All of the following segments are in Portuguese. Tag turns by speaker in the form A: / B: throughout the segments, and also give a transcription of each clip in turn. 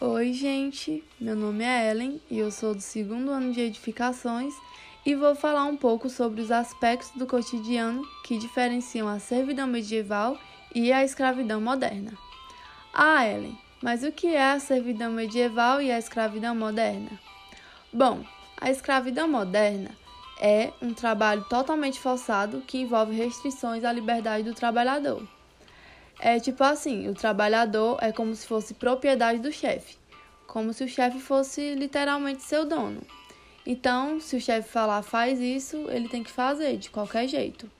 A: Oi, gente. Meu nome é Ellen e eu sou do segundo ano de edificações e vou falar um pouco sobre os aspectos do cotidiano que diferenciam a servidão medieval e a escravidão moderna. Ah, Ellen, mas o que é a servidão medieval e a escravidão moderna? Bom, a escravidão moderna é um trabalho totalmente forçado que envolve restrições à liberdade do trabalhador. É tipo assim, o trabalhador é como se fosse propriedade do chefe, como se o chefe fosse literalmente seu dono. Então, se o chefe falar faz isso, ele tem que fazer de qualquer jeito.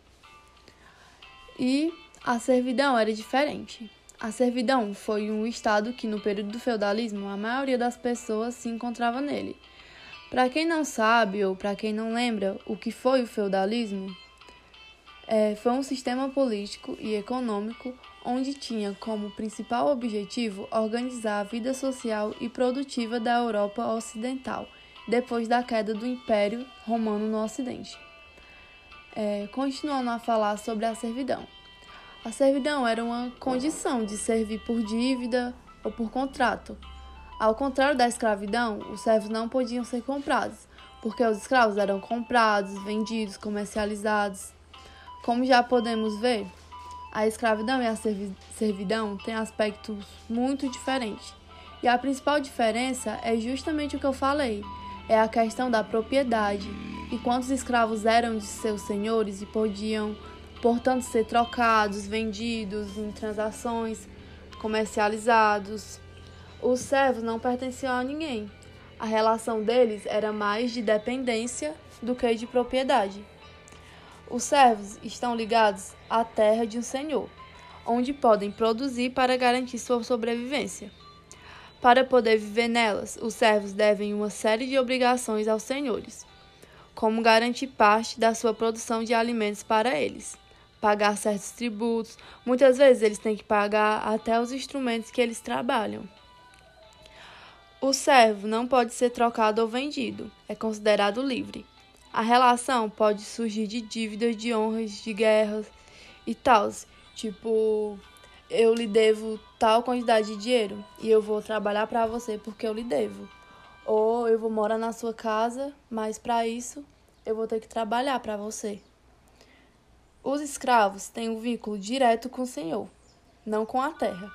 A: E a servidão era diferente. A servidão foi um estado que no período do feudalismo a maioria das pessoas se encontrava nele. Para quem não sabe ou para quem não lembra o que foi o feudalismo, é, foi um sistema político e econômico onde tinha como principal objetivo organizar a vida social e produtiva da Europa Ocidental, depois da queda do Império Romano no Ocidente. É, continuando a falar sobre a servidão. A servidão era uma condição de servir por dívida ou por contrato. Ao contrário da escravidão, os servos não podiam ser comprados, porque os escravos eram comprados, vendidos, comercializados. Como já podemos ver, a escravidão e a servidão têm aspectos muito diferentes. E a principal diferença é justamente o que eu falei: é a questão da propriedade e quantos escravos eram de seus senhores e podiam, portanto, ser trocados, vendidos em transações, comercializados. Os servos não pertenciam a ninguém. A relação deles era mais de dependência do que de propriedade. Os servos estão ligados à terra de um senhor, onde podem produzir para garantir sua sobrevivência. Para poder viver nelas, os servos devem uma série de obrigações aos senhores, como garantir parte da sua produção de alimentos para eles, pagar certos tributos, muitas vezes eles têm que pagar até os instrumentos que eles trabalham. O servo não pode ser trocado ou vendido, é considerado livre. A relação pode surgir de dívidas, de honras, de guerras e tal. Tipo, eu lhe devo tal quantidade de dinheiro e eu vou trabalhar para você porque eu lhe devo. Ou eu vou morar na sua casa, mas para isso eu vou ter que trabalhar para você. Os escravos têm um vínculo direto com o senhor, não com a terra.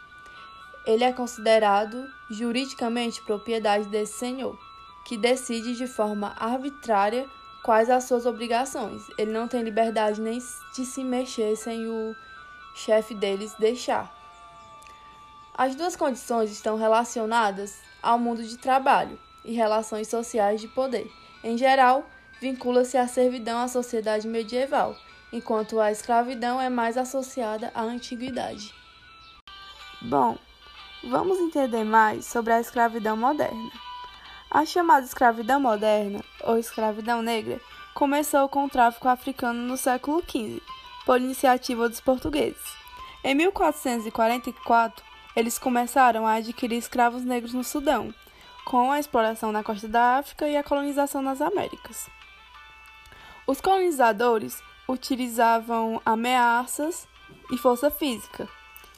A: Ele é considerado juridicamente propriedade desse senhor, que decide de forma arbitrária quais as suas obrigações. Ele não tem liberdade nem de se mexer sem o chefe deles deixar. As duas condições estão relacionadas ao mundo de trabalho e relações sociais de poder. Em geral, vincula-se a servidão à sociedade medieval, enquanto a escravidão é mais associada à antiguidade. Bom, vamos entender mais sobre a escravidão moderna. A chamada escravidão moderna, ou escravidão negra, começou com o tráfico africano no século XV, por iniciativa dos portugueses. Em 1444, eles começaram a adquirir escravos negros no Sudão, com a exploração na costa da África e a colonização nas Américas. Os colonizadores utilizavam ameaças e força física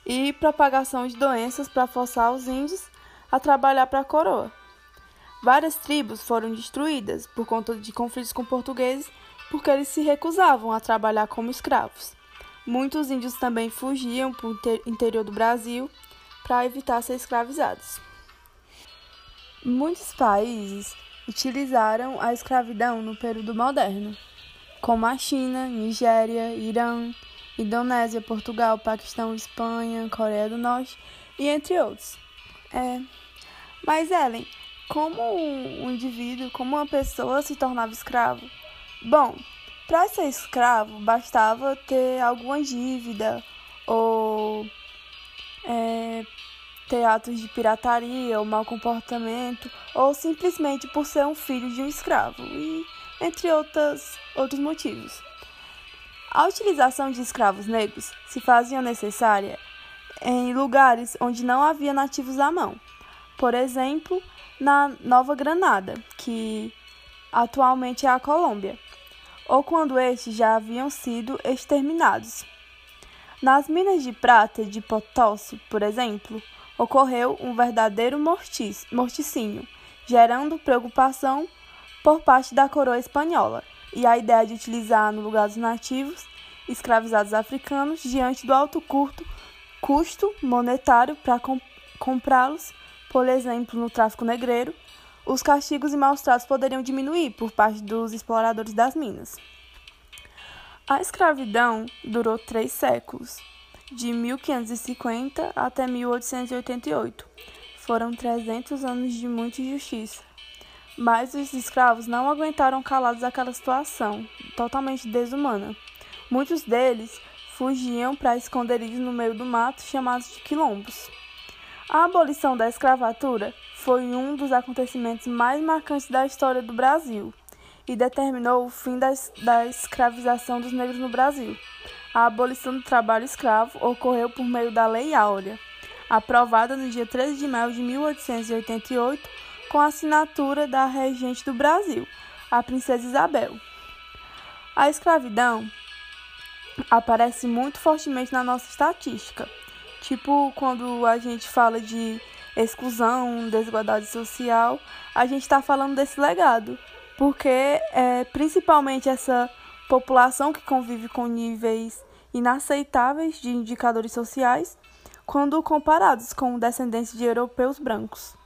A: e propagação de doenças para forçar os índios a trabalhar para a coroa. Várias tribos foram destruídas por conta de conflitos com portugueses porque eles se recusavam a trabalhar como escravos. Muitos índios também fugiam para o interior do Brasil para evitar ser escravizados. Muitos países utilizaram a escravidão no período moderno, como a China, Nigéria, Irã, Indonésia, Portugal, Paquistão, Espanha, Coreia do Norte e entre outros. É... Mas, Ellen, como um indivíduo, como uma pessoa se tornava escravo? Bom, para ser escravo bastava ter alguma dívida ou é, ter atos de pirataria ou mau comportamento ou simplesmente por ser um filho de um escravo e entre outras, outros motivos. A utilização de escravos negros se fazia necessária em lugares onde não havia nativos à mão. Por exemplo, na Nova Granada, que atualmente é a Colômbia, ou quando estes já haviam sido exterminados. Nas minas de prata de Potosí, por exemplo, ocorreu um verdadeiro morticínio, gerando preocupação por parte da coroa espanhola e a ideia de utilizar no lugar dos nativos escravizados africanos diante do alto curto, custo monetário para comp comprá-los, por exemplo, no tráfico negreiro, os castigos e maus tratos poderiam diminuir por parte dos exploradores das minas. A escravidão durou três séculos, de 1550 até 1888. Foram 300 anos de muita injustiça. Mas os escravos não aguentaram calados aquela situação totalmente desumana. Muitos deles fugiam para esconderijos no meio do mato chamados de quilombos. A abolição da escravatura foi um dos acontecimentos mais marcantes da história do Brasil e determinou o fim da, da escravização dos negros no Brasil. A abolição do trabalho escravo ocorreu por meio da Lei Áurea, aprovada no dia 13 de maio de 1888, com a assinatura da regente do Brasil, a Princesa Isabel. A escravidão aparece muito fortemente na nossa estatística. Tipo, quando a gente fala de exclusão, desigualdade social, a gente está falando desse legado, porque é principalmente essa população que convive com níveis inaceitáveis de indicadores sociais quando comparados com descendentes de europeus brancos.